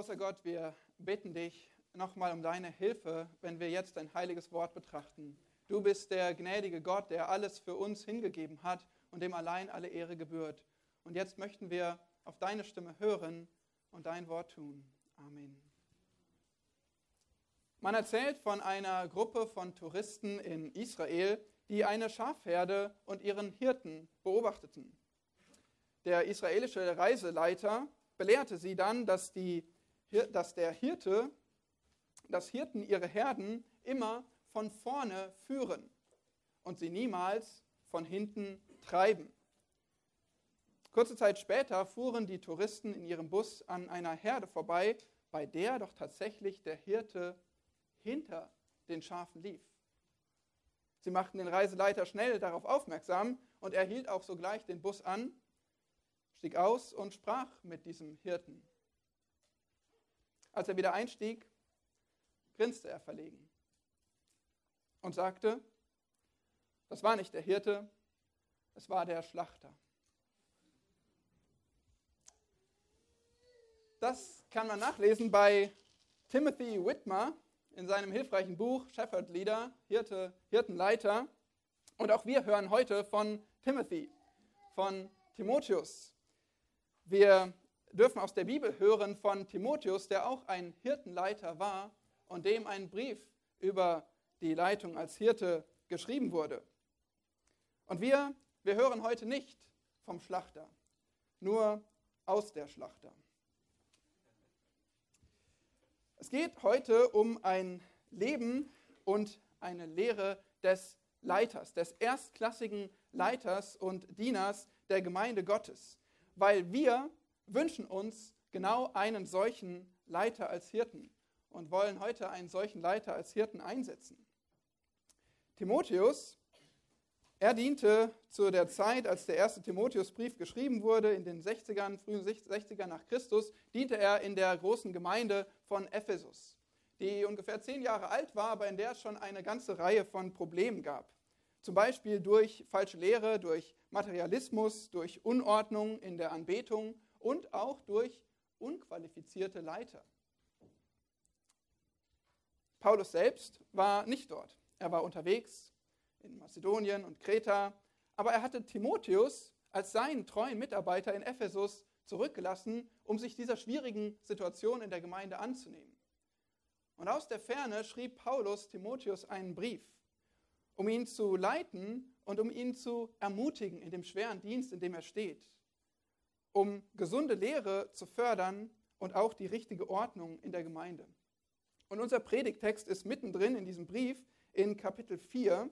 Großer Gott, wir bitten dich nochmal um deine Hilfe, wenn wir jetzt dein heiliges Wort betrachten. Du bist der gnädige Gott, der alles für uns hingegeben hat und dem allein alle Ehre gebührt. Und jetzt möchten wir auf deine Stimme hören und dein Wort tun. Amen. Man erzählt von einer Gruppe von Touristen in Israel, die eine Schafherde und ihren Hirten beobachteten. Der israelische Reiseleiter belehrte sie dann, dass, die, dass der Hirte, dass Hirten ihre Herden immer von vorne führen und sie niemals von hinten treiben. Kurze Zeit später fuhren die Touristen in ihrem Bus an einer Herde vorbei, bei der doch tatsächlich der Hirte hinter den Schafen lief. Sie machten den Reiseleiter schnell darauf aufmerksam und er hielt auch sogleich den Bus an, stieg aus und sprach mit diesem Hirten. Als er wieder einstieg, grinste er verlegen und sagte, das war nicht der Hirte, es war der Schlachter. Das kann man nachlesen bei Timothy Whitmer in seinem hilfreichen Buch Shepherd Leader, Hirte, Hirtenleiter. Und auch wir hören heute von Timothy, von Timotheus. Wir dürfen aus der Bibel hören von Timotheus, der auch ein Hirtenleiter war und dem ein Brief über die Leitung als Hirte geschrieben wurde. Und wir, wir hören heute nicht vom Schlachter, nur aus der Schlachter. Es geht heute um ein Leben und eine Lehre des Leiters, des erstklassigen Leiters und Dieners der Gemeinde Gottes, weil wir wünschen uns genau einen solchen Leiter als Hirten und wollen heute einen solchen Leiter als Hirten einsetzen. Timotheus er diente zu der Zeit, als der erste Timotheusbrief geschrieben wurde, in den 60ern, frühen 60ern nach Christus, diente er in der großen Gemeinde von Ephesus, die ungefähr zehn Jahre alt war, aber in der es schon eine ganze Reihe von Problemen gab. Zum Beispiel durch falsche Lehre, durch Materialismus, durch Unordnung in der Anbetung und auch durch unqualifizierte Leiter. Paulus selbst war nicht dort. Er war unterwegs in Mazedonien und Kreta. Aber er hatte Timotheus als seinen treuen Mitarbeiter in Ephesus zurückgelassen, um sich dieser schwierigen Situation in der Gemeinde anzunehmen. Und aus der Ferne schrieb Paulus Timotheus einen Brief, um ihn zu leiten und um ihn zu ermutigen in dem schweren Dienst, in dem er steht, um gesunde Lehre zu fördern und auch die richtige Ordnung in der Gemeinde. Und unser Predigtext ist mittendrin in diesem Brief in Kapitel 4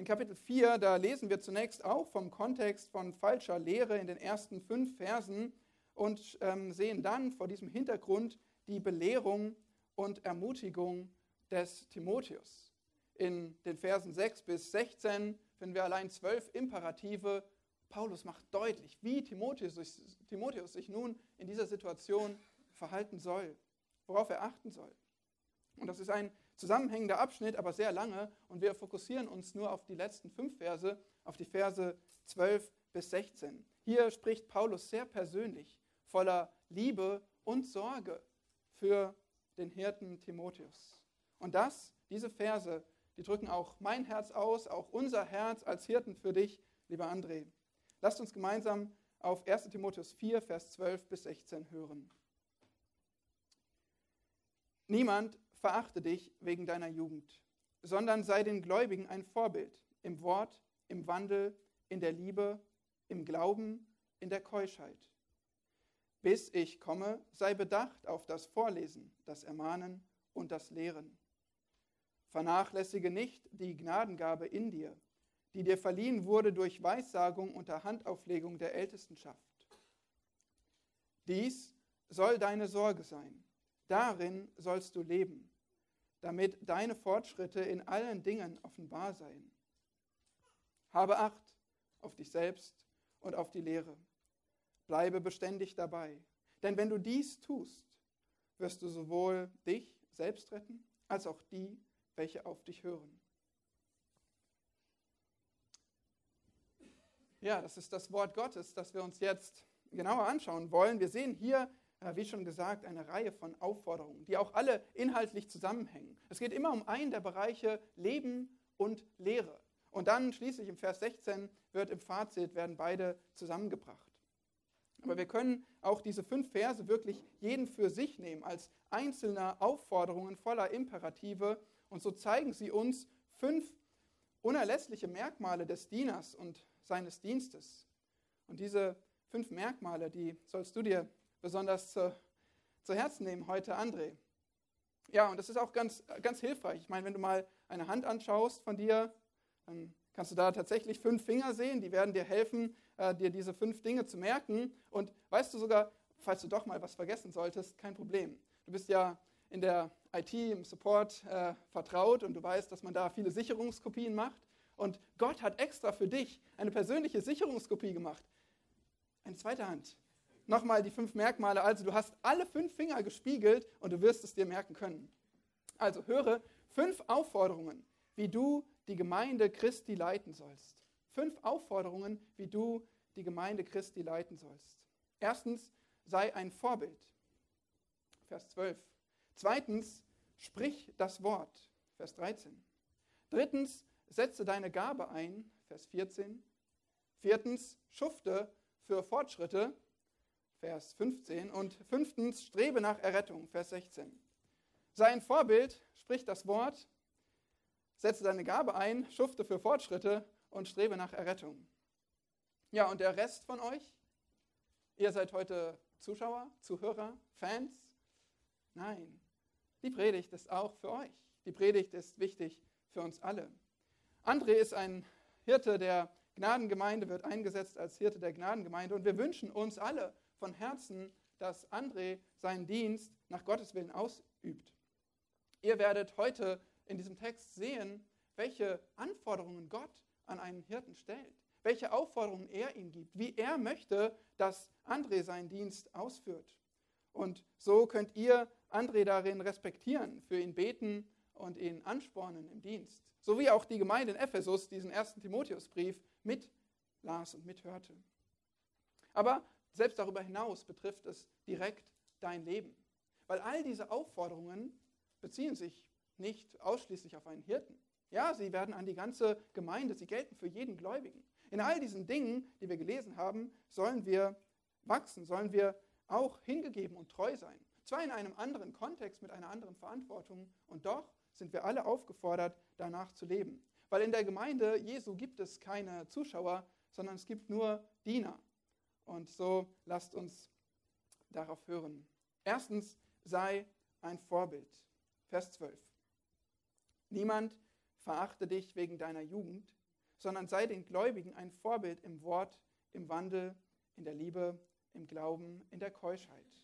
in Kapitel 4, da lesen wir zunächst auch vom Kontext von falscher Lehre in den ersten fünf Versen und ähm, sehen dann vor diesem Hintergrund die Belehrung und Ermutigung des Timotheus. In den Versen 6 bis 16 finden wir allein zwölf Imperative. Paulus macht deutlich, wie Timotheus, Timotheus sich nun in dieser Situation verhalten soll, worauf er achten soll. Und das ist ein zusammenhängender Abschnitt, aber sehr lange. Und wir fokussieren uns nur auf die letzten fünf Verse, auf die Verse 12 bis 16. Hier spricht Paulus sehr persönlich, voller Liebe und Sorge für den Hirten Timotheus. Und das, diese Verse, die drücken auch mein Herz aus, auch unser Herz als Hirten für dich, lieber André. Lasst uns gemeinsam auf 1 Timotheus 4, Vers 12 bis 16 hören. Niemand verachte dich wegen deiner Jugend, sondern sei den Gläubigen ein Vorbild im Wort, im Wandel, in der Liebe, im Glauben, in der Keuschheit. Bis ich komme, sei bedacht auf das Vorlesen, das Ermahnen und das Lehren. Vernachlässige nicht die Gnadengabe in dir, die dir verliehen wurde durch Weissagung unter Handauflegung der Ältestenschaft. Dies soll deine Sorge sein. Darin sollst du leben damit deine Fortschritte in allen Dingen offenbar seien. Habe Acht auf dich selbst und auf die Lehre. Bleibe beständig dabei. Denn wenn du dies tust, wirst du sowohl dich selbst retten, als auch die, welche auf dich hören. Ja, das ist das Wort Gottes, das wir uns jetzt genauer anschauen wollen. Wir sehen hier äh, wie schon gesagt, eine Reihe von Aufforderungen, die auch alle inhaltlich zusammenhängen. Es geht immer um einen der Bereiche Leben und Lehre. Und dann schließlich im Vers 16 wird im Fazit, werden beide zusammengebracht. Aber wir können auch diese fünf Verse wirklich jeden für sich nehmen, als einzelne Aufforderungen voller Imperative. Und so zeigen sie uns fünf unerlässliche Merkmale des Dieners und seines Dienstes. Und diese fünf Merkmale, die sollst du dir besonders zu, zu Herzen nehmen heute, André. Ja, und das ist auch ganz, ganz hilfreich. Ich meine, wenn du mal eine Hand anschaust von dir, dann kannst du da tatsächlich fünf Finger sehen, die werden dir helfen, äh, dir diese fünf Dinge zu merken. Und weißt du sogar, falls du doch mal was vergessen solltest, kein Problem. Du bist ja in der IT, im Support äh, vertraut und du weißt, dass man da viele Sicherungskopien macht. Und Gott hat extra für dich eine persönliche Sicherungskopie gemacht. Eine zweite Hand. Nochmal die fünf Merkmale. Also du hast alle fünf Finger gespiegelt und du wirst es dir merken können. Also höre fünf Aufforderungen, wie du die Gemeinde Christi leiten sollst. Fünf Aufforderungen, wie du die Gemeinde Christi leiten sollst. Erstens, sei ein Vorbild. Vers 12. Zweitens, sprich das Wort. Vers 13. Drittens, setze deine Gabe ein. Vers 14. Viertens, schufte für Fortschritte. Vers 15. Und fünftens, strebe nach Errettung. Vers 16. Sei ein Vorbild, sprich das Wort, setze deine Gabe ein, schufte für Fortschritte und strebe nach Errettung. Ja, und der Rest von euch? Ihr seid heute Zuschauer, Zuhörer, Fans? Nein, die Predigt ist auch für euch. Die Predigt ist wichtig für uns alle. André ist ein Hirte der Gnadengemeinde, wird eingesetzt als Hirte der Gnadengemeinde und wir wünschen uns alle von Herzen, dass André seinen Dienst nach Gottes Willen ausübt. Ihr werdet heute in diesem Text sehen, welche Anforderungen Gott an einen Hirten stellt, welche Aufforderungen er ihm gibt, wie er möchte, dass André seinen Dienst ausführt. Und so könnt ihr André darin respektieren, für ihn beten und ihn anspornen im Dienst. So wie auch die Gemeinde in Ephesus diesen ersten Timotheusbrief mit las und mithörte. Aber selbst darüber hinaus betrifft es direkt dein Leben. Weil all diese Aufforderungen beziehen sich nicht ausschließlich auf einen Hirten. Ja, sie werden an die ganze Gemeinde, sie gelten für jeden Gläubigen. In all diesen Dingen, die wir gelesen haben, sollen wir wachsen, sollen wir auch hingegeben und treu sein. Zwar in einem anderen Kontext, mit einer anderen Verantwortung, und doch sind wir alle aufgefordert, danach zu leben. Weil in der Gemeinde Jesu gibt es keine Zuschauer, sondern es gibt nur Diener. Und so lasst uns darauf hören. Erstens, sei ein Vorbild. Vers 12. Niemand verachte dich wegen deiner Jugend, sondern sei den Gläubigen ein Vorbild im Wort, im Wandel, in der Liebe, im Glauben, in der Keuschheit.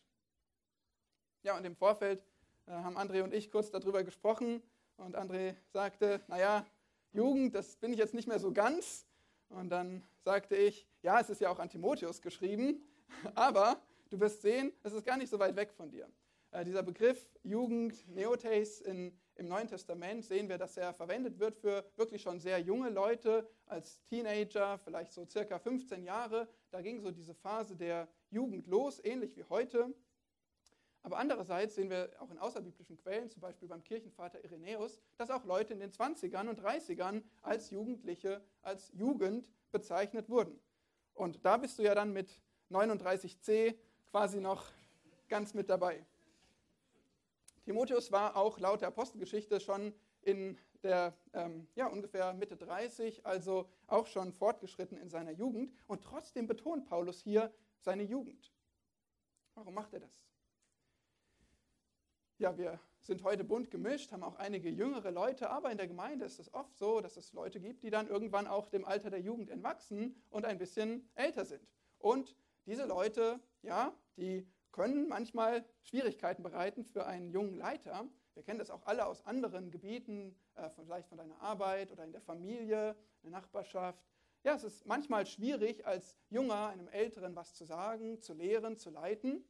Ja, und im Vorfeld äh, haben André und ich kurz darüber gesprochen und André sagte, naja, Jugend, das bin ich jetzt nicht mehr so ganz. Und dann sagte ich, ja, es ist ja auch an Timotheus geschrieben, aber du wirst sehen, es ist gar nicht so weit weg von dir. Äh, dieser Begriff Jugend, Neotes in im Neuen Testament sehen wir, dass er verwendet wird für wirklich schon sehr junge Leute, als Teenager, vielleicht so circa 15 Jahre. Da ging so diese Phase der Jugend los, ähnlich wie heute. Aber andererseits sehen wir auch in außerbiblischen Quellen, zum Beispiel beim Kirchenvater Irenäus, dass auch Leute in den 20ern und 30ern als Jugendliche, als Jugend bezeichnet wurden. Und da bist du ja dann mit 39c quasi noch ganz mit dabei. Timotheus war auch laut der Apostelgeschichte schon in der ähm, ja, ungefähr Mitte 30, also auch schon fortgeschritten in seiner Jugend. Und trotzdem betont Paulus hier seine Jugend. Warum macht er das? Ja, wir sind heute bunt gemischt, haben auch einige jüngere Leute, aber in der Gemeinde ist es oft so, dass es Leute gibt, die dann irgendwann auch dem Alter der Jugend entwachsen und ein bisschen älter sind. Und diese Leute, ja, die können manchmal Schwierigkeiten bereiten für einen jungen Leiter. Wir kennen das auch alle aus anderen Gebieten, äh, vielleicht von deiner Arbeit oder in der Familie, in der Nachbarschaft. Ja, es ist manchmal schwierig, als Junger einem Älteren was zu sagen, zu lehren, zu leiten.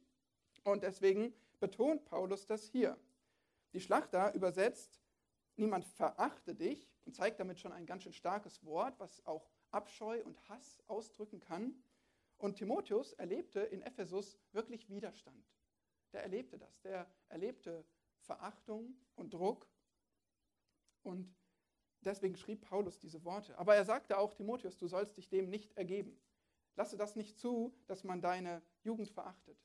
Und deswegen betont Paulus das hier. Die Schlachter übersetzt, niemand verachte dich und zeigt damit schon ein ganz schön starkes Wort, was auch Abscheu und Hass ausdrücken kann. Und Timotheus erlebte in Ephesus wirklich Widerstand. der erlebte das. Der erlebte Verachtung und Druck. Und deswegen schrieb Paulus diese Worte. Aber er sagte auch Timotheus, du sollst dich dem nicht ergeben. Lasse das nicht zu, dass man deine Jugend verachtet.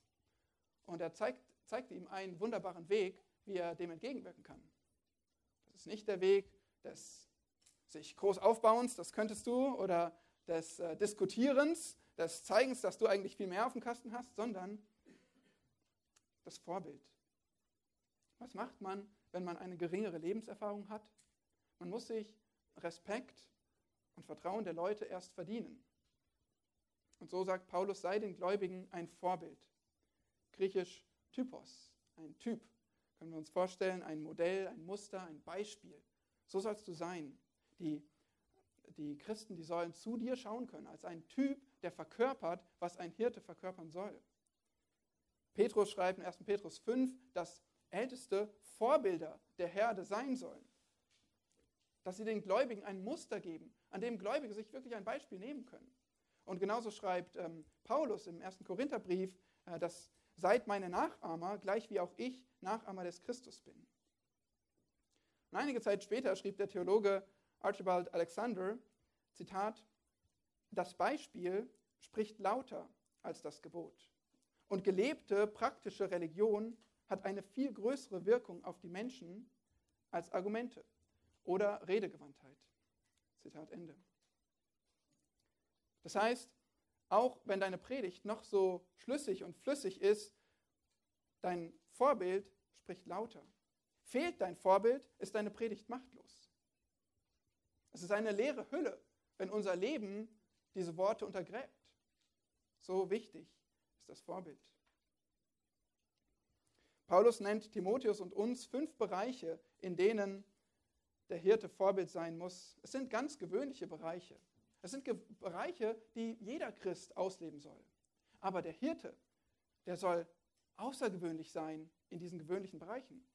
Und er zeigt, zeigte ihm einen wunderbaren Weg, wie er dem entgegenwirken kann. Das ist nicht der Weg des sich groß aufbauens, das könntest du, oder des äh, Diskutierens, des Zeigens, dass du eigentlich viel mehr auf dem Kasten hast, sondern das Vorbild. Was macht man, wenn man eine geringere Lebenserfahrung hat? Man muss sich Respekt und Vertrauen der Leute erst verdienen. Und so sagt Paulus, sei den Gläubigen ein Vorbild. Griechisch Typos, ein Typ. Können wir uns vorstellen, ein Modell, ein Muster, ein Beispiel. So sollst du sein. Die, die Christen, die sollen zu dir schauen können, als ein Typ, der verkörpert, was ein Hirte verkörpern soll. Petrus schreibt in 1. Petrus 5, dass Älteste Vorbilder der Herde sein sollen. Dass sie den Gläubigen ein Muster geben, an dem Gläubige sich wirklich ein Beispiel nehmen können. Und genauso schreibt ähm, Paulus im 1. Korintherbrief, äh, dass seid meine Nachahmer, gleich wie auch ich Nachahmer des Christus bin. Und einige Zeit später schrieb der Theologe Archibald Alexander, Zitat, das Beispiel spricht lauter als das Gebot. Und gelebte praktische Religion hat eine viel größere Wirkung auf die Menschen als Argumente oder Redegewandtheit. Zitat Ende. Das heißt, auch wenn deine Predigt noch so schlüssig und flüssig ist, dein Vorbild spricht lauter. Fehlt dein Vorbild, ist deine Predigt machtlos. Es ist eine leere Hülle, wenn unser Leben diese Worte untergräbt. So wichtig ist das Vorbild. Paulus nennt Timotheus und uns fünf Bereiche, in denen der Hirte Vorbild sein muss. Es sind ganz gewöhnliche Bereiche. Es sind Bereiche, die jeder Christ ausleben soll. Aber der Hirte, der soll außergewöhnlich sein in diesen gewöhnlichen Bereichen.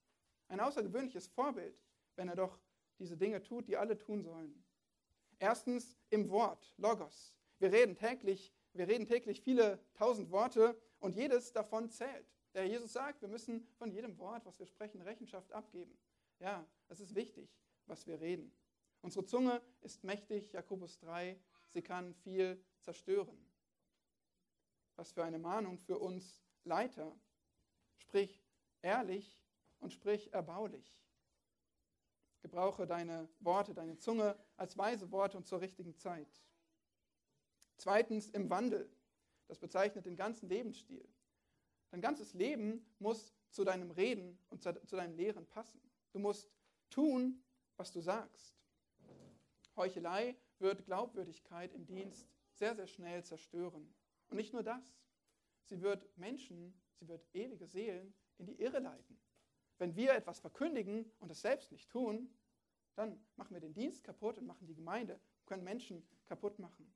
Ein außergewöhnliches Vorbild, wenn er doch diese Dinge tut, die alle tun sollen. Erstens im Wort, Logos. Wir reden täglich, wir reden täglich viele tausend Worte und jedes davon zählt. Der Jesus sagt, wir müssen von jedem Wort, was wir sprechen, Rechenschaft abgeben. Ja, es ist wichtig, was wir reden. Unsere Zunge ist mächtig, Jakobus 3, sie kann viel zerstören. Was für eine Mahnung für uns Leiter. Sprich ehrlich und sprich erbaulich. Gebrauche deine Worte, deine Zunge als weise Worte und zur richtigen Zeit. Zweitens im Wandel. Das bezeichnet den ganzen Lebensstil. Dein ganzes Leben muss zu deinem Reden und zu deinem Lehren passen. Du musst tun, was du sagst. Heuchelei wird Glaubwürdigkeit im Dienst sehr, sehr schnell zerstören. Und nicht nur das. Sie wird Menschen, sie wird ewige Seelen in die Irre leiten. Wenn wir etwas verkündigen und es selbst nicht tun, dann machen wir den Dienst kaputt und machen die Gemeinde, können Menschen kaputt machen.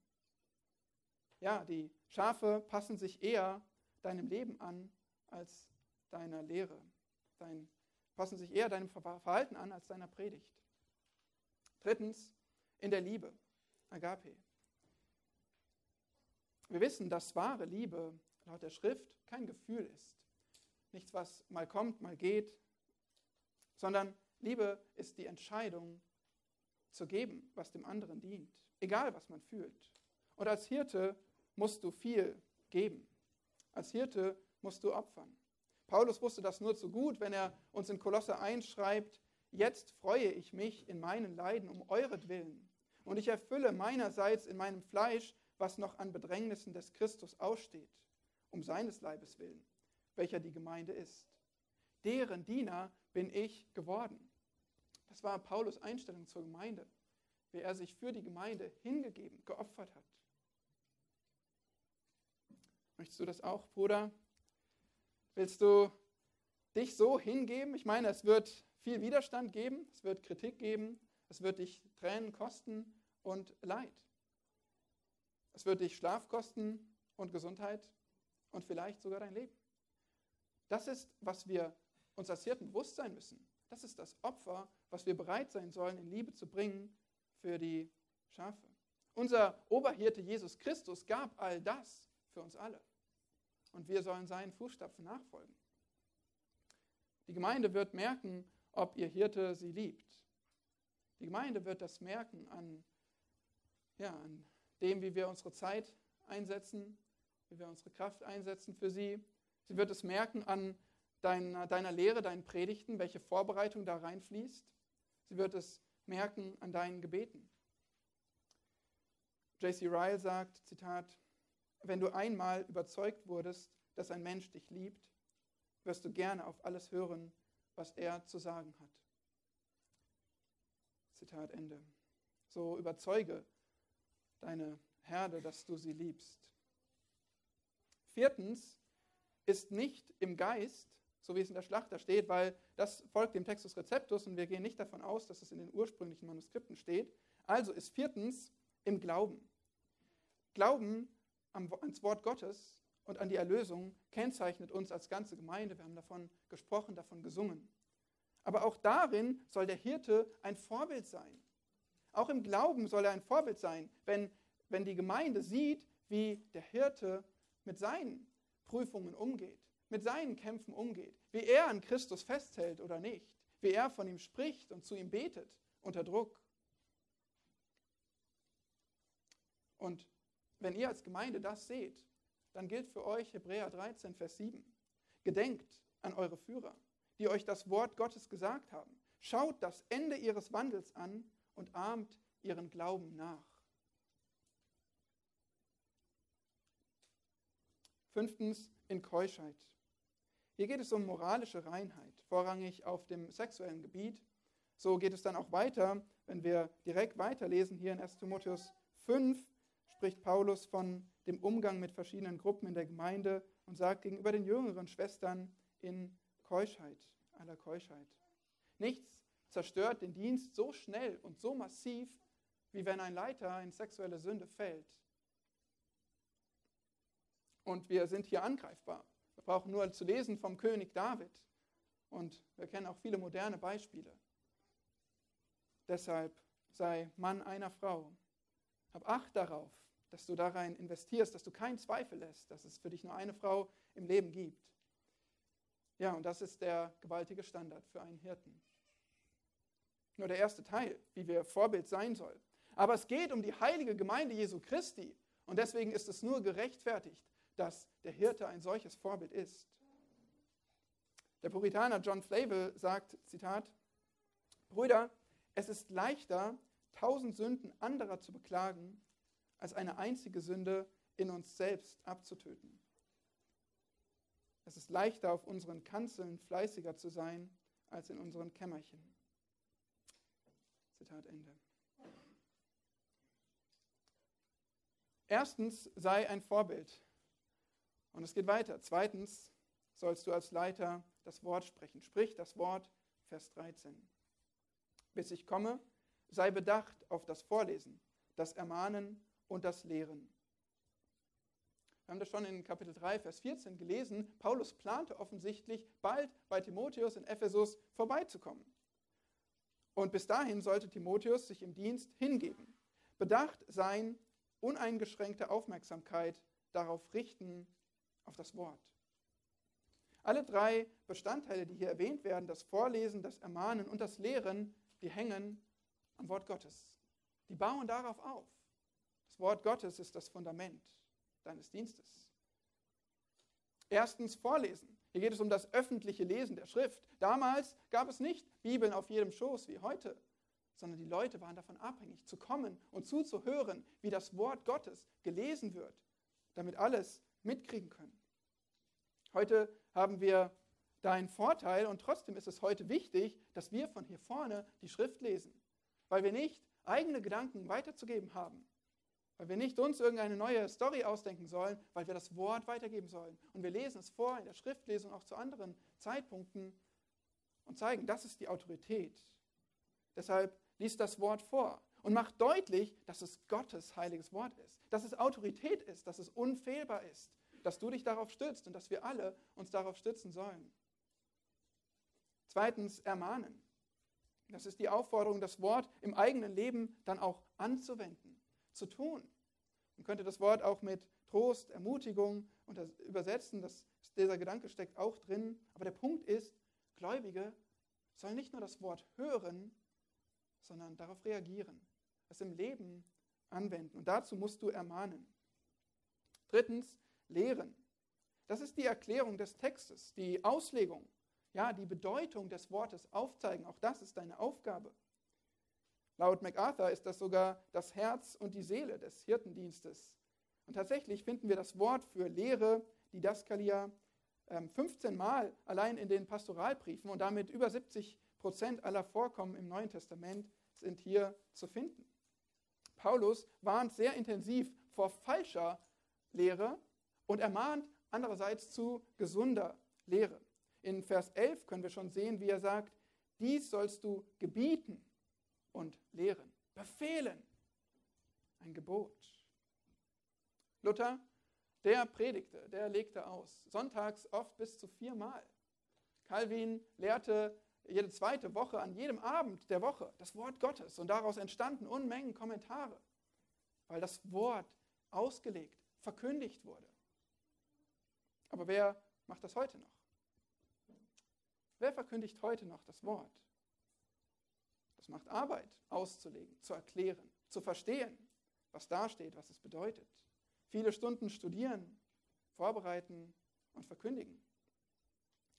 Ja, die Schafe passen sich eher deinem Leben an als deiner Lehre. Dein, passen sich eher deinem Verhalten an als deiner Predigt. Drittens, in der Liebe, Agape. Wir wissen, dass wahre Liebe laut der Schrift kein Gefühl ist. Nichts, was mal kommt, mal geht, sondern Liebe ist die Entscheidung zu geben, was dem anderen dient, egal was man fühlt. Und als Hirte musst du viel geben. Als Hirte musst du opfern. Paulus wusste das nur zu gut, wenn er uns in Kolosse 1 schreibt, jetzt freue ich mich in meinen Leiden um euretwillen und ich erfülle meinerseits in meinem Fleisch, was noch an Bedrängnissen des Christus aussteht, um seines Leibes willen, welcher die Gemeinde ist. Deren Diener bin ich geworden. Das war Paulus Einstellung zur Gemeinde, wie er sich für die Gemeinde hingegeben, geopfert hat. Möchtest du das auch, Bruder? Willst du dich so hingeben? Ich meine, es wird viel Widerstand geben, es wird Kritik geben, es wird dich Tränen kosten und Leid. Es wird dich Schlaf kosten und Gesundheit und vielleicht sogar dein Leben. Das ist, was wir uns als Hirten bewusst sein müssen. Das ist das Opfer, was wir bereit sein sollen, in Liebe zu bringen für die Schafe. Unser Oberhirte Jesus Christus gab all das für uns alle und wir sollen seinen Fußstapfen nachfolgen. Die Gemeinde wird merken, ob ihr Hirte sie liebt. Die Gemeinde wird das merken an, ja, an dem, wie wir unsere Zeit einsetzen, wie wir unsere Kraft einsetzen für sie. Sie wird es merken an deiner, deiner Lehre, deinen Predigten, welche Vorbereitung da reinfließt. Sie wird es merken an deinen Gebeten. J.C. Ryle sagt, Zitat, wenn du einmal überzeugt wurdest, dass ein Mensch dich liebt, wirst du gerne auf alles hören, was er zu sagen hat. Zitat Ende. So überzeuge deine Herde, dass du sie liebst. Viertens ist nicht im Geist, so wie es in der Schlachter steht, weil das folgt dem Textus Receptus und wir gehen nicht davon aus, dass es in den ursprünglichen Manuskripten steht. Also ist viertens im Glauben. Glauben ans Wort Gottes und an die Erlösung kennzeichnet uns als ganze Gemeinde. Wir haben davon gesprochen, davon gesungen. Aber auch darin soll der Hirte ein Vorbild sein. Auch im Glauben soll er ein Vorbild sein, wenn, wenn die Gemeinde sieht, wie der Hirte mit seinen Prüfungen umgeht, mit seinen Kämpfen umgeht, wie er an Christus festhält oder nicht, wie er von ihm spricht und zu ihm betet unter Druck. Und wenn ihr als Gemeinde das seht, dann gilt für euch Hebräer 13, Vers 7. Gedenkt an eure Führer, die euch das Wort Gottes gesagt haben. Schaut das Ende ihres Wandels an und ahmt ihren Glauben nach. Fünftens in Keuschheit. Hier geht es um moralische Reinheit, vorrangig auf dem sexuellen Gebiet. So geht es dann auch weiter, wenn wir direkt weiterlesen hier in 1 Timotheus 5, spricht Paulus von dem Umgang mit verschiedenen Gruppen in der Gemeinde und sagt gegenüber den jüngeren Schwestern in Keuschheit, aller Keuschheit. Nichts zerstört den Dienst so schnell und so massiv, wie wenn ein Leiter in sexuelle Sünde fällt. Und wir sind hier angreifbar. Wir brauchen nur zu lesen vom König David. Und wir kennen auch viele moderne Beispiele. Deshalb sei Mann einer Frau. Hab Acht darauf, dass du da rein investierst, dass du keinen Zweifel lässt, dass es für dich nur eine Frau im Leben gibt. Ja, und das ist der gewaltige Standard für einen Hirten. Nur der erste Teil, wie wir Vorbild sein soll. Aber es geht um die heilige Gemeinde Jesu Christi. Und deswegen ist es nur gerechtfertigt, dass der Hirte ein solches Vorbild ist. Der Puritaner John Flavel sagt, Zitat, Brüder, es ist leichter, tausend Sünden anderer zu beklagen, als eine einzige Sünde in uns selbst abzutöten. Es ist leichter, auf unseren Kanzeln fleißiger zu sein, als in unseren Kämmerchen. Zitat Ende. Erstens sei ein Vorbild. Und es geht weiter. Zweitens sollst du als Leiter das Wort sprechen. Sprich das Wort, Vers 13. Bis ich komme, sei bedacht auf das Vorlesen, das Ermahnen und das Lehren. Wir haben das schon in Kapitel 3, Vers 14 gelesen. Paulus plante offensichtlich, bald bei Timotheus in Ephesus vorbeizukommen. Und bis dahin sollte Timotheus sich im Dienst hingeben, bedacht sein, uneingeschränkte Aufmerksamkeit darauf richten, auf das Wort. Alle drei Bestandteile, die hier erwähnt werden, das Vorlesen, das Ermahnen und das Lehren, die hängen am Wort Gottes. Die bauen darauf auf. Das Wort Gottes ist das Fundament deines Dienstes. Erstens Vorlesen. Hier geht es um das öffentliche Lesen der Schrift. Damals gab es nicht Bibeln auf jedem Schoß wie heute, sondern die Leute waren davon abhängig, zu kommen und zuzuhören, wie das Wort Gottes gelesen wird, damit alles mitkriegen können. Heute haben wir da einen Vorteil und trotzdem ist es heute wichtig, dass wir von hier vorne die Schrift lesen, weil wir nicht eigene Gedanken weiterzugeben haben, weil wir nicht uns irgendeine neue Story ausdenken sollen, weil wir das Wort weitergeben sollen. Und wir lesen es vor in der Schriftlesung auch zu anderen Zeitpunkten und zeigen, das ist die Autorität. Deshalb liest das Wort vor und macht deutlich, dass es Gottes heiliges Wort ist, dass es Autorität ist, dass es unfehlbar ist, dass du dich darauf stützt und dass wir alle uns darauf stützen sollen. Zweitens, ermahnen. Das ist die Aufforderung, das Wort im eigenen Leben dann auch anzuwenden zu tun. Man könnte das Wort auch mit Trost, Ermutigung übersetzen. Das, dieser Gedanke steckt auch drin. Aber der Punkt ist, Gläubige sollen nicht nur das Wort hören, sondern darauf reagieren, es im Leben anwenden. Und dazu musst du ermahnen. Drittens, lehren. Das ist die Erklärung des Textes, die Auslegung, ja, die Bedeutung des Wortes aufzeigen. Auch das ist deine Aufgabe. Laut MacArthur ist das sogar das Herz und die Seele des Hirtendienstes. Und tatsächlich finden wir das Wort für Lehre, die Daskalia, 15 ähm, Mal allein in den Pastoralbriefen und damit über 70 Prozent aller Vorkommen im Neuen Testament sind hier zu finden. Paulus warnt sehr intensiv vor falscher Lehre und ermahnt andererseits zu gesunder Lehre. In Vers 11 können wir schon sehen, wie er sagt, dies sollst du gebieten und lehren, befehlen. Ein Gebot. Luther, der predigte, der legte aus, sonntags oft bis zu viermal. Calvin lehrte jede zweite Woche, an jedem Abend der Woche, das Wort Gottes. Und daraus entstanden Unmengen Kommentare, weil das Wort ausgelegt, verkündigt wurde. Aber wer macht das heute noch? Wer verkündigt heute noch das Wort? Das macht Arbeit, auszulegen, zu erklären, zu verstehen, was da steht, was es bedeutet. Viele Stunden studieren, vorbereiten und verkündigen.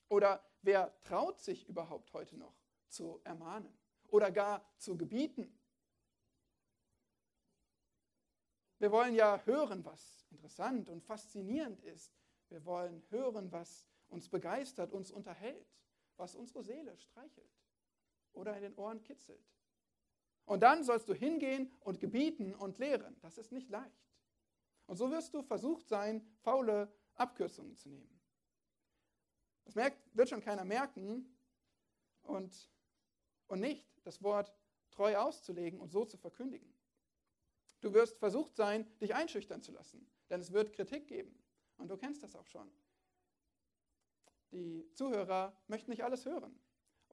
Oder wer traut sich überhaupt heute noch zu ermahnen oder gar zu gebieten? Wir wollen ja hören, was interessant und faszinierend ist. Wir wollen hören, was uns begeistert, uns unterhält, was unsere Seele streichelt oder in den Ohren kitzelt. Und dann sollst du hingehen und gebieten und lehren. Das ist nicht leicht. Und so wirst du versucht sein, faule Abkürzungen zu nehmen. Das merkt, wird schon keiner merken und, und nicht das Wort treu auszulegen und so zu verkündigen. Du wirst versucht sein, dich einschüchtern zu lassen, denn es wird Kritik geben. Und du kennst das auch schon. Die Zuhörer möchten nicht alles hören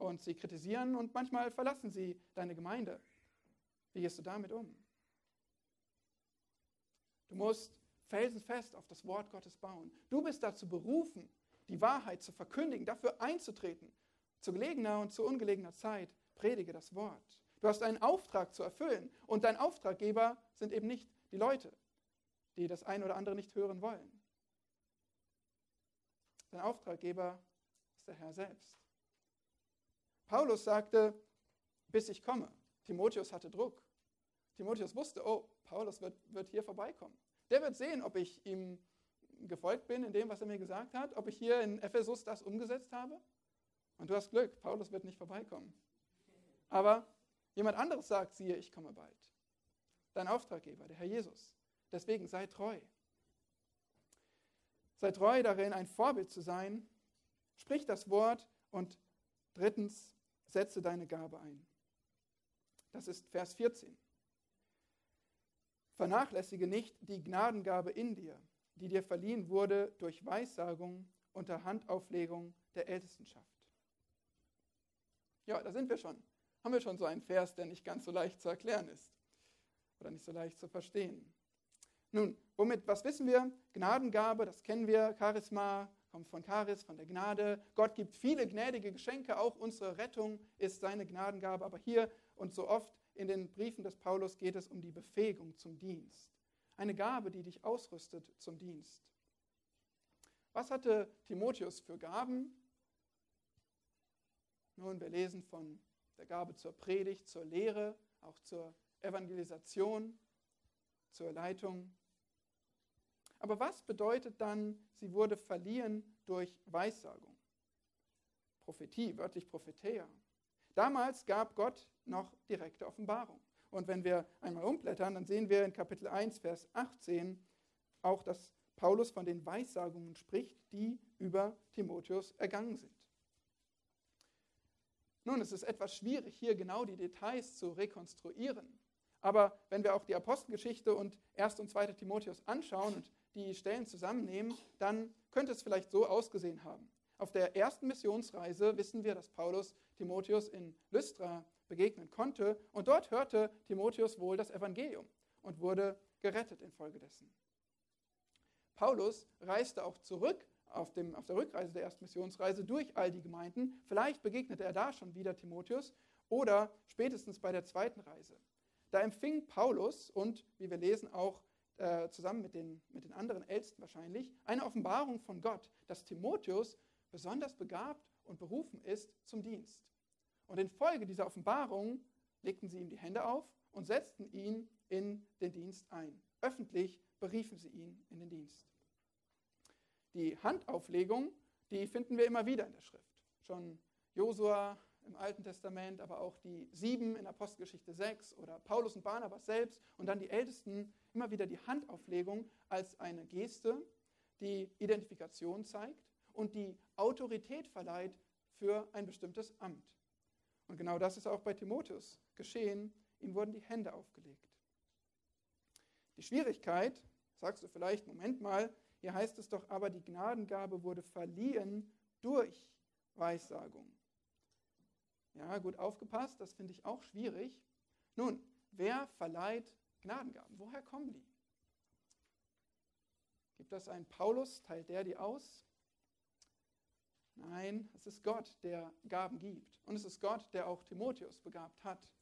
und sie kritisieren und manchmal verlassen sie deine Gemeinde. Wie gehst du damit um? Du musst felsenfest auf das Wort Gottes bauen. Du bist dazu berufen, die Wahrheit zu verkündigen, dafür einzutreten. Zu gelegener und zu ungelegener Zeit predige das Wort. Du hast einen Auftrag zu erfüllen und dein Auftraggeber sind eben nicht die Leute, die das ein oder andere nicht hören wollen. Dein Auftraggeber ist der Herr selbst. Paulus sagte, bis ich komme. Timotheus hatte Druck. Timotheus wusste, oh, Paulus wird, wird hier vorbeikommen. Der wird sehen, ob ich ihm gefolgt bin in dem, was er mir gesagt hat, ob ich hier in Ephesus das umgesetzt habe. Und du hast Glück, Paulus wird nicht vorbeikommen. Aber jemand anderes sagt, siehe, ich komme bald. Dein Auftraggeber, der Herr Jesus. Deswegen sei treu. Sei treu darin, ein Vorbild zu sein. Sprich das Wort und drittens, setze deine Gabe ein. Das ist Vers 14. Vernachlässige nicht die Gnadengabe in dir, die dir verliehen wurde durch Weissagung unter Handauflegung der Ältestenschaft. Ja, da sind wir schon. Haben wir schon so einen Vers, der nicht ganz so leicht zu erklären ist oder nicht so leicht zu verstehen. Nun, womit, was wissen wir? Gnadengabe, das kennen wir, Charisma kommt von Charis, von der Gnade. Gott gibt viele gnädige Geschenke, auch unsere Rettung ist seine Gnadengabe. Aber hier und so oft in den Briefen des Paulus geht es um die Befähigung zum Dienst. Eine Gabe, die dich ausrüstet zum Dienst. Was hatte Timotheus für Gaben? Nun, wir lesen von der Gabe zur Predigt, zur Lehre, auch zur Evangelisation, zur Leitung. Aber was bedeutet dann, sie wurde verliehen durch Weissagung? Prophetie, wörtlich Prophetea. Damals gab Gott noch direkte Offenbarung. Und wenn wir einmal umblättern, dann sehen wir in Kapitel 1, Vers 18 auch, dass Paulus von den Weissagungen spricht, die über Timotheus ergangen sind. Nun, es ist etwas schwierig, hier genau die Details zu rekonstruieren. Aber wenn wir auch die Apostelgeschichte und 1. und 2. Timotheus anschauen und die Stellen zusammennehmen, dann könnte es vielleicht so ausgesehen haben. Auf der ersten Missionsreise wissen wir, dass Paulus Timotheus in Lystra begegnen konnte. Und dort hörte Timotheus wohl das Evangelium und wurde gerettet infolgedessen. Paulus reiste auch zurück auf, dem, auf der Rückreise der ersten Missionsreise durch all die Gemeinden. Vielleicht begegnete er da schon wieder Timotheus oder spätestens bei der zweiten Reise. Da empfing Paulus und, wie wir lesen, auch äh, zusammen mit den, mit den anderen Ältesten wahrscheinlich, eine Offenbarung von Gott, dass Timotheus besonders begabt und berufen ist zum Dienst. Und in Folge dieser Offenbarung legten sie ihm die Hände auf und setzten ihn in den Dienst ein. Öffentlich beriefen sie ihn in den Dienst. Die Handauflegung, die finden wir immer wieder in der Schrift. Schon Josua im Alten Testament, aber auch die sieben in Apostelgeschichte 6 oder Paulus und Barnabas selbst und dann die Ältesten immer wieder die Handauflegung als eine Geste, die Identifikation zeigt und die Autorität verleiht für ein bestimmtes Amt. Und genau das ist auch bei Timotheus geschehen. Ihm wurden die Hände aufgelegt. Die Schwierigkeit, sagst du vielleicht, Moment mal, hier heißt es doch aber, die Gnadengabe wurde verliehen durch Weissagung. Ja, gut aufgepasst, das finde ich auch schwierig. Nun, wer verleiht Gnadengaben? Woher kommen die? Gibt das einen Paulus? Teilt der die aus? Nein, es ist Gott, der Gaben gibt. Und es ist Gott, der auch Timotheus begabt hat.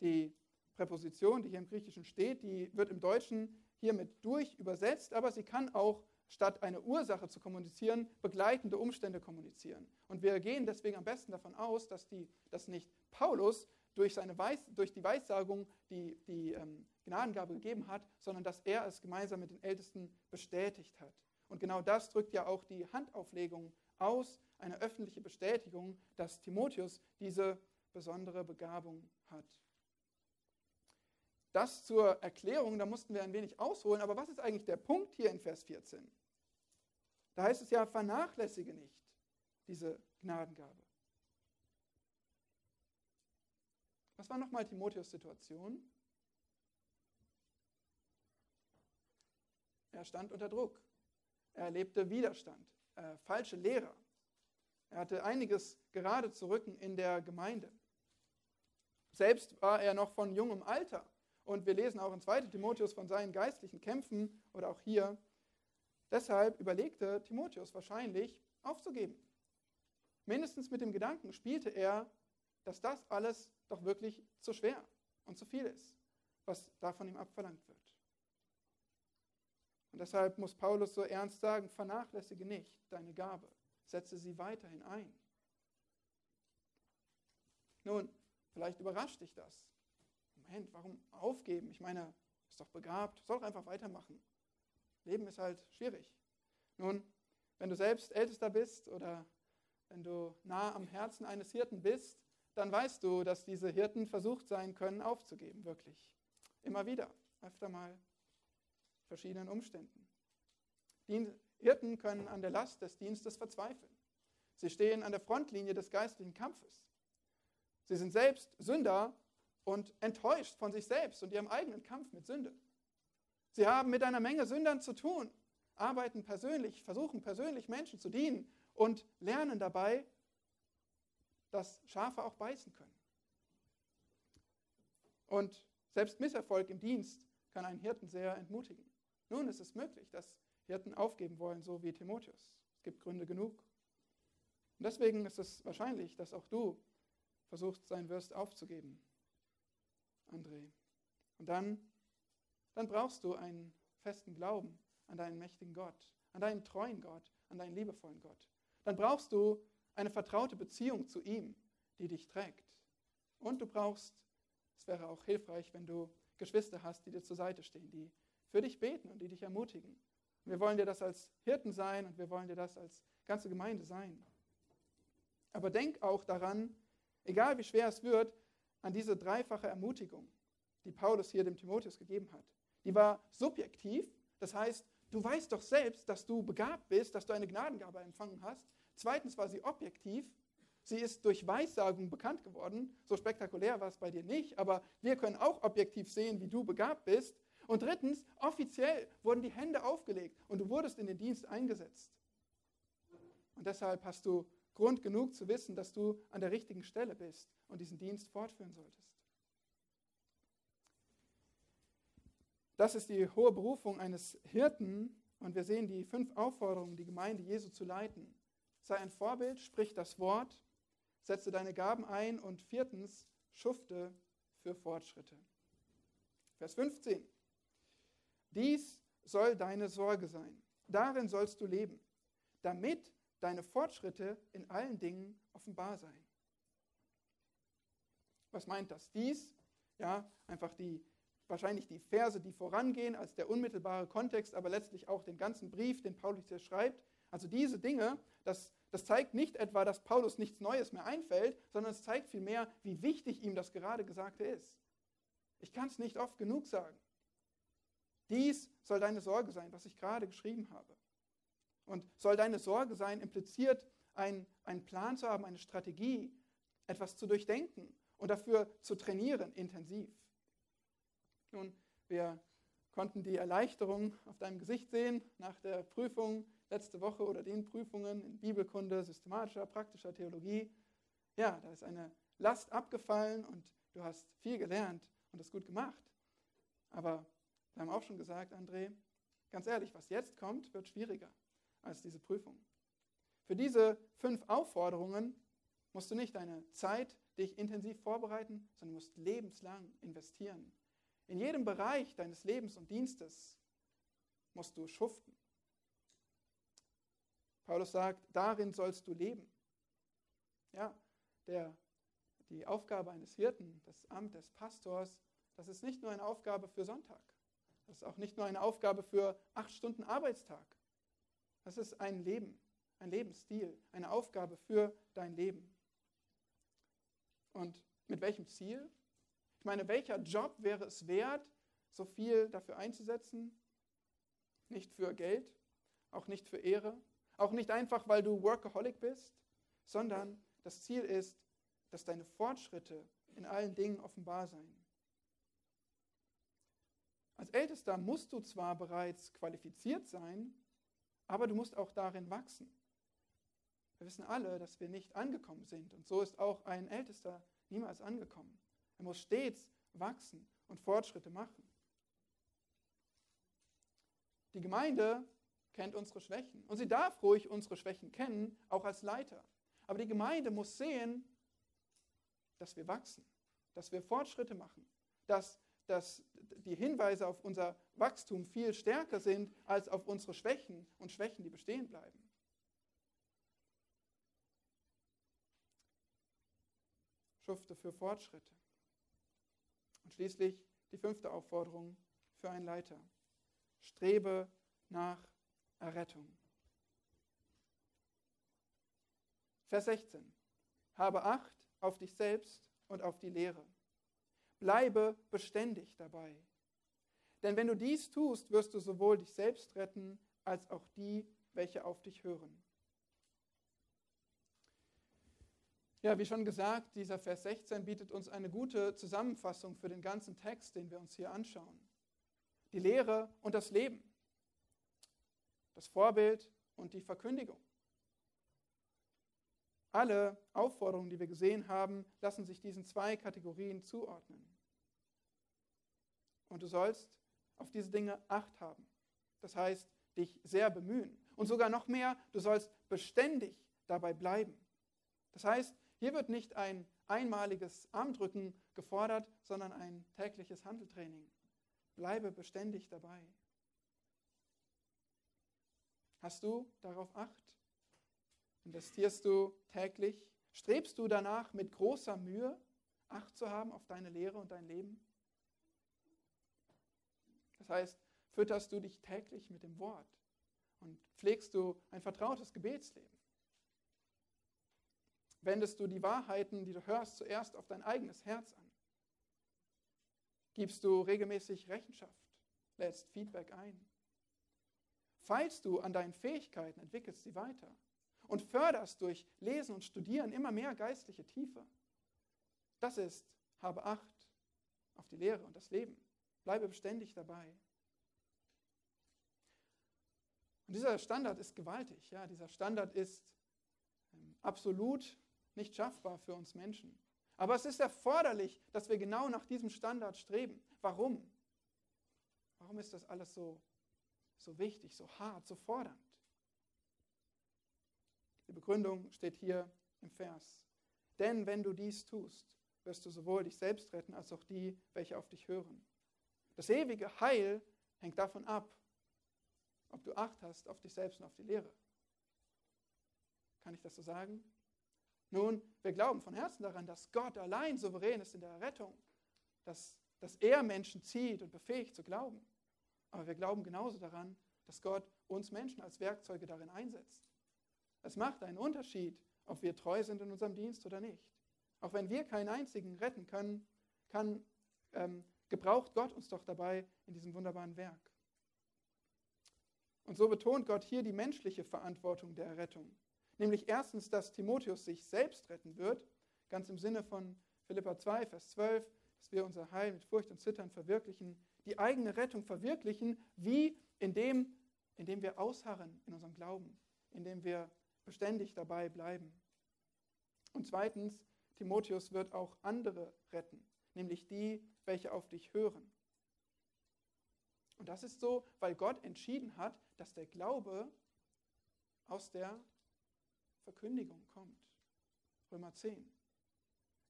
Die Präposition, die hier im Griechischen steht, die wird im Deutschen hiermit durch übersetzt, aber sie kann auch statt eine Ursache zu kommunizieren, begleitende Umstände kommunizieren. Und wir gehen deswegen am besten davon aus, dass, die, dass nicht Paulus durch, seine Weiß, durch die Weissagung die, die ähm, Gnadengabe gegeben hat, sondern dass er es gemeinsam mit den Ältesten bestätigt hat. Und genau das drückt ja auch die Handauflegung aus, eine öffentliche Bestätigung, dass Timotheus diese besondere Begabung hat. Das zur Erklärung, da mussten wir ein wenig ausholen, aber was ist eigentlich der Punkt hier in Vers 14? Da heißt es ja, vernachlässige nicht diese Gnadengabe. Was war nochmal Timotheus Situation? Er stand unter Druck. Er erlebte Widerstand, äh, falsche Lehrer. Er hatte einiges gerade zu rücken in der Gemeinde. Selbst war er noch von jungem Alter. Und wir lesen auch in 2 Timotheus von seinen geistlichen Kämpfen oder auch hier. Deshalb überlegte Timotheus wahrscheinlich aufzugeben. Mindestens mit dem Gedanken spielte er, dass das alles doch wirklich zu schwer und zu viel ist, was da von ihm abverlangt wird. Und deshalb muss Paulus so ernst sagen, vernachlässige nicht deine Gabe, setze sie weiterhin ein. Nun, vielleicht überrascht dich das. Moment, warum aufgeben? Ich meine, ist doch begabt, soll doch einfach weitermachen. Leben ist halt schwierig. Nun, wenn du selbst Ältester bist oder wenn du nah am Herzen eines Hirten bist, dann weißt du, dass diese Hirten versucht sein können, aufzugeben, wirklich. Immer wieder, öfter mal, verschiedenen Umständen. Die Hirten können an der Last des Dienstes verzweifeln. Sie stehen an der Frontlinie des geistlichen Kampfes. Sie sind selbst Sünder und enttäuscht von sich selbst und ihrem eigenen Kampf mit Sünde. Sie haben mit einer Menge Sündern zu tun, arbeiten persönlich, versuchen persönlich Menschen zu dienen und lernen dabei, dass Schafe auch beißen können. Und selbst Misserfolg im Dienst kann einen Hirten sehr entmutigen. Nun ist es möglich, dass Hirten aufgeben wollen, so wie Timotheus. Es gibt Gründe genug. Und deswegen ist es wahrscheinlich, dass auch du versucht sein wirst aufzugeben. André. Und dann, dann brauchst du einen festen Glauben an deinen mächtigen Gott, an deinen treuen Gott, an deinen liebevollen Gott. Dann brauchst du eine vertraute Beziehung zu ihm, die dich trägt. Und du brauchst, es wäre auch hilfreich, wenn du Geschwister hast, die dir zur Seite stehen, die für dich beten und die dich ermutigen. Wir wollen dir das als Hirten sein und wir wollen dir das als ganze Gemeinde sein. Aber denk auch daran, egal wie schwer es wird, an diese dreifache Ermutigung, die Paulus hier dem Timotheus gegeben hat. Die war subjektiv, das heißt, du weißt doch selbst, dass du begabt bist, dass du eine Gnadengabe empfangen hast. Zweitens war sie objektiv, sie ist durch Weissagung bekannt geworden. So spektakulär war es bei dir nicht, aber wir können auch objektiv sehen, wie du begabt bist. Und drittens, offiziell wurden die Hände aufgelegt und du wurdest in den Dienst eingesetzt. Und deshalb hast du Grund genug zu wissen, dass du an der richtigen Stelle bist und diesen Dienst fortführen solltest. Das ist die hohe Berufung eines Hirten Und wir sehen die fünf Aufforderungen, die Gemeinde Jesu zu leiten. Sei ein Vorbild, sprich das Wort, setze deine Gaben ein und viertens, schufte für Fortschritte. Vers 15. Dies soll deine Sorge sein. Darin sollst du leben, damit deine Fortschritte in allen Dingen offenbar seien. Was meint das? Dies, ja, einfach die, wahrscheinlich die Verse, die vorangehen, als der unmittelbare Kontext, aber letztlich auch den ganzen Brief, den Paulus hier schreibt. Also diese Dinge, das, das zeigt nicht etwa, dass Paulus nichts Neues mehr einfällt, sondern es zeigt vielmehr, wie wichtig ihm das gerade Gesagte ist. Ich kann es nicht oft genug sagen. Dies soll deine Sorge sein, was ich gerade geschrieben habe. Und soll deine Sorge sein, impliziert ein, einen Plan zu haben, eine Strategie, etwas zu durchdenken und dafür zu trainieren, intensiv. Nun, wir konnten die Erleichterung auf deinem Gesicht sehen nach der Prüfung letzte Woche oder den Prüfungen in Bibelkunde, systematischer, praktischer Theologie. Ja, da ist eine Last abgefallen und du hast viel gelernt und das gut gemacht. Aber wir haben auch schon gesagt, André, ganz ehrlich, was jetzt kommt, wird schwieriger als diese Prüfung. Für diese fünf Aufforderungen musst du nicht deine Zeit dich intensiv vorbereiten, sondern musst lebenslang investieren. In jedem Bereich deines Lebens und Dienstes musst du schuften. Paulus sagt, darin sollst du leben. Ja, der, die Aufgabe eines Hirten, das Amt des Pastors, das ist nicht nur eine Aufgabe für Sonntag. Das ist auch nicht nur eine Aufgabe für acht Stunden Arbeitstag. Das ist ein Leben, ein Lebensstil, eine Aufgabe für dein Leben. Und mit welchem Ziel? Ich meine, welcher Job wäre es wert, so viel dafür einzusetzen? Nicht für Geld, auch nicht für Ehre, auch nicht einfach, weil du Workaholic bist, sondern das Ziel ist, dass deine Fortschritte in allen Dingen offenbar seien. Als Ältester musst du zwar bereits qualifiziert sein, aber du musst auch darin wachsen. Wir wissen alle, dass wir nicht angekommen sind. Und so ist auch ein Ältester niemals angekommen. Er muss stets wachsen und Fortschritte machen. Die Gemeinde kennt unsere Schwächen. Und sie darf ruhig unsere Schwächen kennen, auch als Leiter. Aber die Gemeinde muss sehen, dass wir wachsen, dass wir Fortschritte machen, dass dass die Hinweise auf unser Wachstum viel stärker sind als auf unsere Schwächen und Schwächen, die bestehen bleiben. Schufte für Fortschritte. Und schließlich die fünfte Aufforderung für einen Leiter. Strebe nach Errettung. Vers 16. Habe Acht auf dich selbst und auf die Lehre. Bleibe beständig dabei. Denn wenn du dies tust, wirst du sowohl dich selbst retten, als auch die, welche auf dich hören. Ja, wie schon gesagt, dieser Vers 16 bietet uns eine gute Zusammenfassung für den ganzen Text, den wir uns hier anschauen. Die Lehre und das Leben, das Vorbild und die Verkündigung. Alle Aufforderungen, die wir gesehen haben, lassen sich diesen zwei Kategorien zuordnen. Und du sollst auf diese Dinge Acht haben. Das heißt, dich sehr bemühen. Und sogar noch mehr, du sollst beständig dabei bleiben. Das heißt, hier wird nicht ein einmaliges Armdrücken gefordert, sondern ein tägliches Handeltraining. Bleibe beständig dabei. Hast du darauf Acht? Investierst du täglich? Strebst du danach mit großer Mühe, Acht zu haben auf deine Lehre und dein Leben? Das heißt, fütterst du dich täglich mit dem Wort und pflegst du ein vertrautes Gebetsleben? Wendest du die Wahrheiten, die du hörst, zuerst auf dein eigenes Herz an? Gibst du regelmäßig Rechenschaft, lädst Feedback ein? Feilst du an deinen Fähigkeiten, entwickelst sie weiter? und förderst durch Lesen und Studieren immer mehr geistliche Tiefe. Das ist, habe Acht auf die Lehre und das Leben. Bleibe beständig dabei. Und dieser Standard ist gewaltig. Ja? Dieser Standard ist ähm, absolut nicht schaffbar für uns Menschen. Aber es ist erforderlich, dass wir genau nach diesem Standard streben. Warum? Warum ist das alles so so wichtig, so hart, so fordernd? Die Begründung steht hier im Vers. Denn wenn du dies tust, wirst du sowohl dich selbst retten als auch die, welche auf dich hören. Das ewige Heil hängt davon ab, ob du Acht hast auf dich selbst und auf die Lehre. Kann ich das so sagen? Nun, wir glauben von Herzen daran, dass Gott allein souverän ist in der Rettung, dass, dass er Menschen zieht und befähigt zu glauben. Aber wir glauben genauso daran, dass Gott uns Menschen als Werkzeuge darin einsetzt. Es macht einen Unterschied, ob wir treu sind in unserem Dienst oder nicht. Auch wenn wir keinen einzigen retten können, kann, ähm, gebraucht Gott uns doch dabei in diesem wunderbaren Werk. Und so betont Gott hier die menschliche Verantwortung der Rettung. Nämlich erstens, dass Timotheus sich selbst retten wird, ganz im Sinne von Philippa 2, Vers 12, dass wir unser Heil mit Furcht und Zittern verwirklichen, die eigene Rettung verwirklichen, wie indem, indem wir ausharren in unserem Glauben, indem wir beständig dabei bleiben. Und zweitens, Timotheus wird auch andere retten, nämlich die, welche auf dich hören. Und das ist so, weil Gott entschieden hat, dass der Glaube aus der Verkündigung kommt. Römer 10.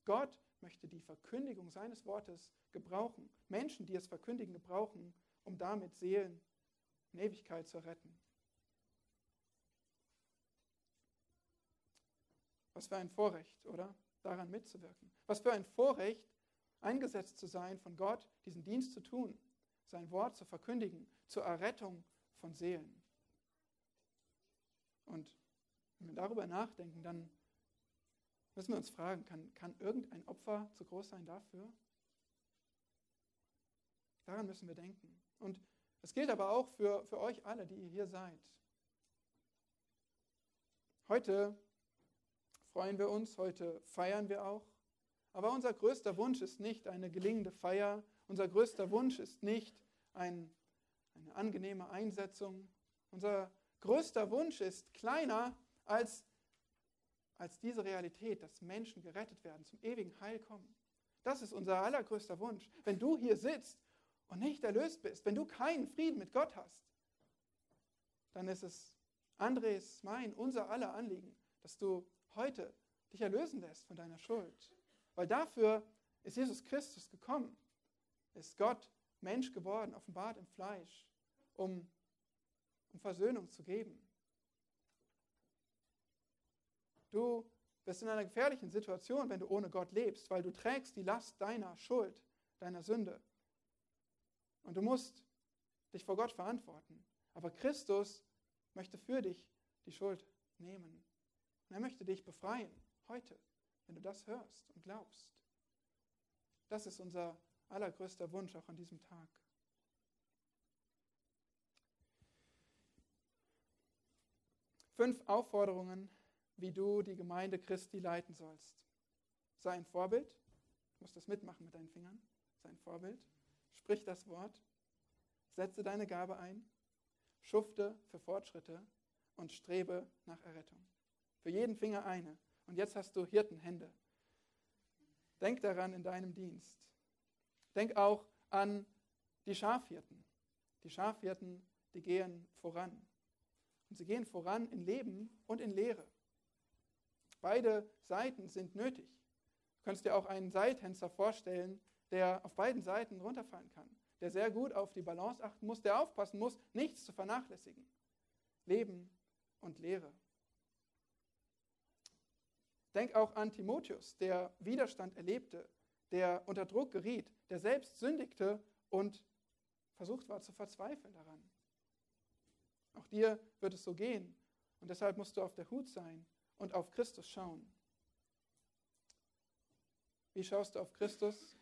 Gott möchte die Verkündigung seines Wortes gebrauchen, Menschen, die es verkündigen, gebrauchen, um damit Seelen in Ewigkeit zu retten. Was für ein Vorrecht, oder? Daran mitzuwirken. Was für ein Vorrecht, eingesetzt zu sein von Gott, diesen Dienst zu tun, sein Wort zu verkündigen, zur Errettung von Seelen. Und wenn wir darüber nachdenken, dann müssen wir uns fragen, kann, kann irgendein Opfer zu groß sein dafür? Daran müssen wir denken. Und es gilt aber auch für, für euch alle, die ihr hier seid. Heute freuen wir uns, heute feiern wir auch. Aber unser größter Wunsch ist nicht eine gelingende Feier. Unser größter Wunsch ist nicht ein, eine angenehme Einsetzung. Unser größter Wunsch ist kleiner als, als diese Realität, dass Menschen gerettet werden, zum ewigen Heil kommen. Das ist unser allergrößter Wunsch. Wenn du hier sitzt und nicht erlöst bist, wenn du keinen Frieden mit Gott hast, dann ist es Andres, mein, unser aller Anliegen, dass du heute dich erlösen lässt von deiner Schuld. Weil dafür ist Jesus Christus gekommen, ist Gott Mensch geworden, offenbart im Fleisch, um, um Versöhnung zu geben. Du bist in einer gefährlichen Situation, wenn du ohne Gott lebst, weil du trägst die Last deiner Schuld, deiner Sünde. Und du musst dich vor Gott verantworten. Aber Christus möchte für dich die Schuld nehmen. Und er möchte dich befreien, heute, wenn du das hörst und glaubst. Das ist unser allergrößter Wunsch auch an diesem Tag. Fünf Aufforderungen wie du die Gemeinde Christi leiten sollst. Sei ein Vorbild. Du musst das mitmachen mit deinen Fingern. Sei ein Vorbild. Sprich das Wort. Setze deine Gabe ein. Schufte für Fortschritte und strebe nach Errettung. Für jeden Finger eine. Und jetzt hast du Hirtenhände. Denk daran in deinem Dienst. Denk auch an die Schafhirten. Die Schafhirten, die gehen voran. Und sie gehen voran in Leben und in Lehre. Beide Seiten sind nötig. Du kannst dir auch einen Seiltänzer vorstellen, der auf beiden Seiten runterfallen kann, der sehr gut auf die Balance achten muss, der aufpassen muss, nichts zu vernachlässigen. Leben und Lehre. Denk auch an Timotheus, der Widerstand erlebte, der unter Druck geriet, der selbst sündigte und versucht war zu verzweifeln daran. Auch dir wird es so gehen und deshalb musst du auf der Hut sein und auf Christus schauen. Wie schaust du auf Christus?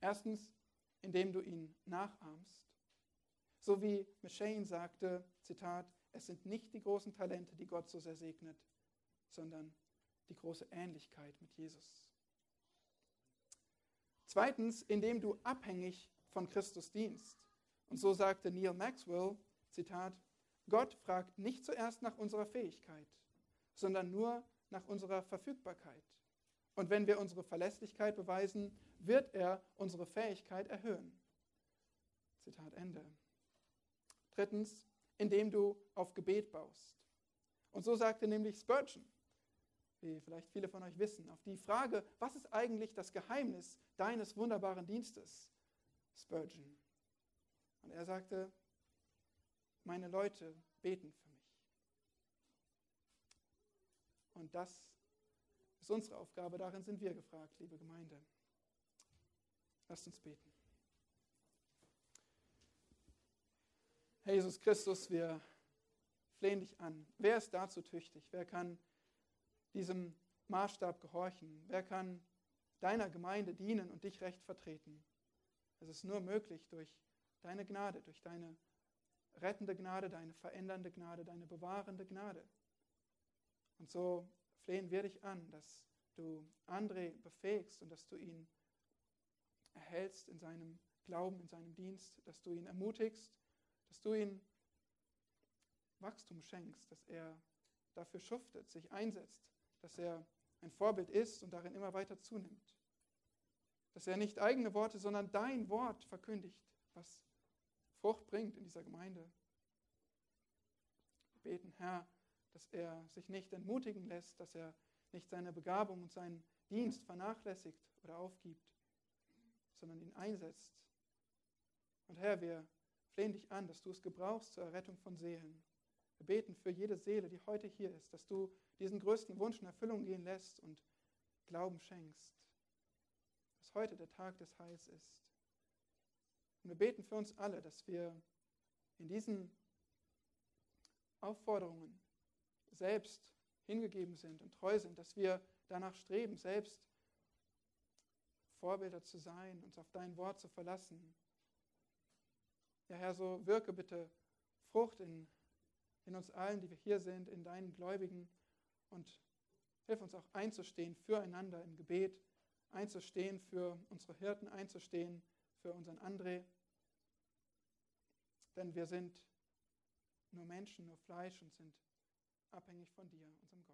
Erstens, indem du ihn nachahmst. So wie Machane sagte, Zitat, es sind nicht die großen Talente, die Gott so sehr segnet, sondern die große Ähnlichkeit mit Jesus. Zweitens, indem du abhängig von Christus dienst. Und so sagte Neil Maxwell, Zitat, Gott fragt nicht zuerst nach unserer Fähigkeit, sondern nur nach unserer Verfügbarkeit. Und wenn wir unsere Verlässlichkeit beweisen, wird er unsere Fähigkeit erhöhen. Zitat Ende. Drittens, indem du auf Gebet baust. Und so sagte nämlich Spurgeon, wie vielleicht viele von euch wissen, auf die Frage, was ist eigentlich das Geheimnis deines wunderbaren Dienstes? Spurgeon. Und er sagte, meine Leute beten für mich. Und das ist unsere Aufgabe, darin sind wir gefragt, liebe Gemeinde. Lasst uns beten. Herr Jesus Christus, wir flehen dich an. Wer ist dazu tüchtig? Wer kann diesem Maßstab gehorchen? Wer kann deiner Gemeinde dienen und dich recht vertreten? Es ist nur möglich durch deine Gnade, durch deine rettende Gnade, deine verändernde Gnade, deine bewahrende Gnade. Und so flehen wir dich an, dass du André befähigst und dass du ihn erhältst in seinem Glauben, in seinem Dienst, dass du ihn ermutigst, dass du ihm Wachstum schenkst, dass er dafür schuftet, sich einsetzt, dass er ein Vorbild ist und darin immer weiter zunimmt. Dass er nicht eigene Worte, sondern dein Wort verkündigt, was Frucht bringt in dieser Gemeinde. Wir beten, Herr, dass er sich nicht entmutigen lässt, dass er nicht seine Begabung und seinen Dienst vernachlässigt oder aufgibt, sondern ihn einsetzt. Und Herr, wir flehen dich an, dass du es gebrauchst zur Errettung von Seelen. Wir beten für jede Seele, die heute hier ist, dass du diesen größten Wunsch in Erfüllung gehen lässt und Glauben schenkst, dass heute der Tag des Heils ist. Und wir beten für uns alle, dass wir in diesen Aufforderungen selbst hingegeben sind und treu sind, dass wir danach streben, selbst Vorbilder zu sein, uns auf dein Wort zu verlassen. Ja, Herr, so wirke bitte Frucht in, in uns allen, die wir hier sind, in deinen Gläubigen und hilf uns auch einzustehen füreinander im Gebet, einzustehen für unsere Hirten, einzustehen für unseren André. Denn wir sind nur Menschen, nur Fleisch und sind abhängig von dir, unserem Gott.